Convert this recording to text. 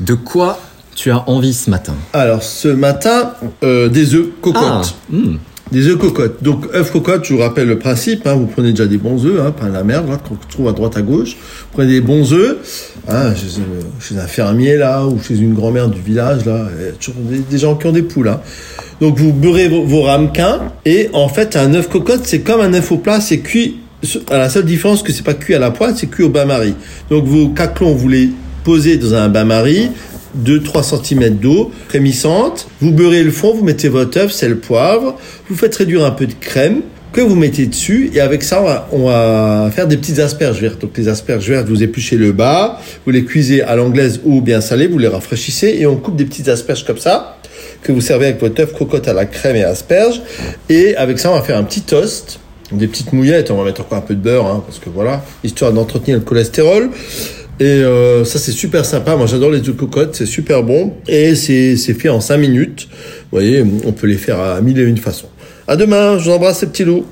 De quoi tu as envie ce matin Alors, ce matin, euh, des œufs cocottes. Ah, hmm. Des œufs cocottes. Donc, œufs cocottes, je vous rappelle le principe. Hein, vous prenez déjà des bons œufs, hein, pas la merde là, qu'on trouve à droite à gauche. Vous prenez des bons œufs. Hein, chez, euh, chez un fermier là, ou chez une grand-mère du village là, des, des gens qui ont des poules. Hein. Donc, vous beurrez vos, vos ramequins. Et en fait, un œuf cocotte, c'est comme un œuf au plat, c'est cuit. À la seule différence que c'est pas cuit à la poêle, c'est cuit au bain-marie. Donc, vos caclons, vous les posez dans un bain-marie. 2-3 cm d'eau frémissante. Vous beurrez le fond, vous mettez votre œuf, sel, poivre. Vous faites réduire un peu de crème que vous mettez dessus. Et avec ça, on va, faire des petites asperges vertes. Donc les asperges vertes, vous épluchez le bas, vous les cuisez à l'anglaise ou bien salées, vous les rafraîchissez et on coupe des petites asperges comme ça que vous servez avec votre œuf cocotte à la crème et asperges. Et avec ça, on va faire un petit toast. Des petites mouillettes, on va mettre encore un peu de beurre, hein, parce que voilà, histoire d'entretenir le cholestérol. Et euh, ça, c'est super sympa. Moi, j'adore les œufs cocottes. C'est super bon. Et c'est fait en 5 minutes. Vous voyez, on peut les faire à mille et une façons. À demain. Je vous embrasse, ces petits loups.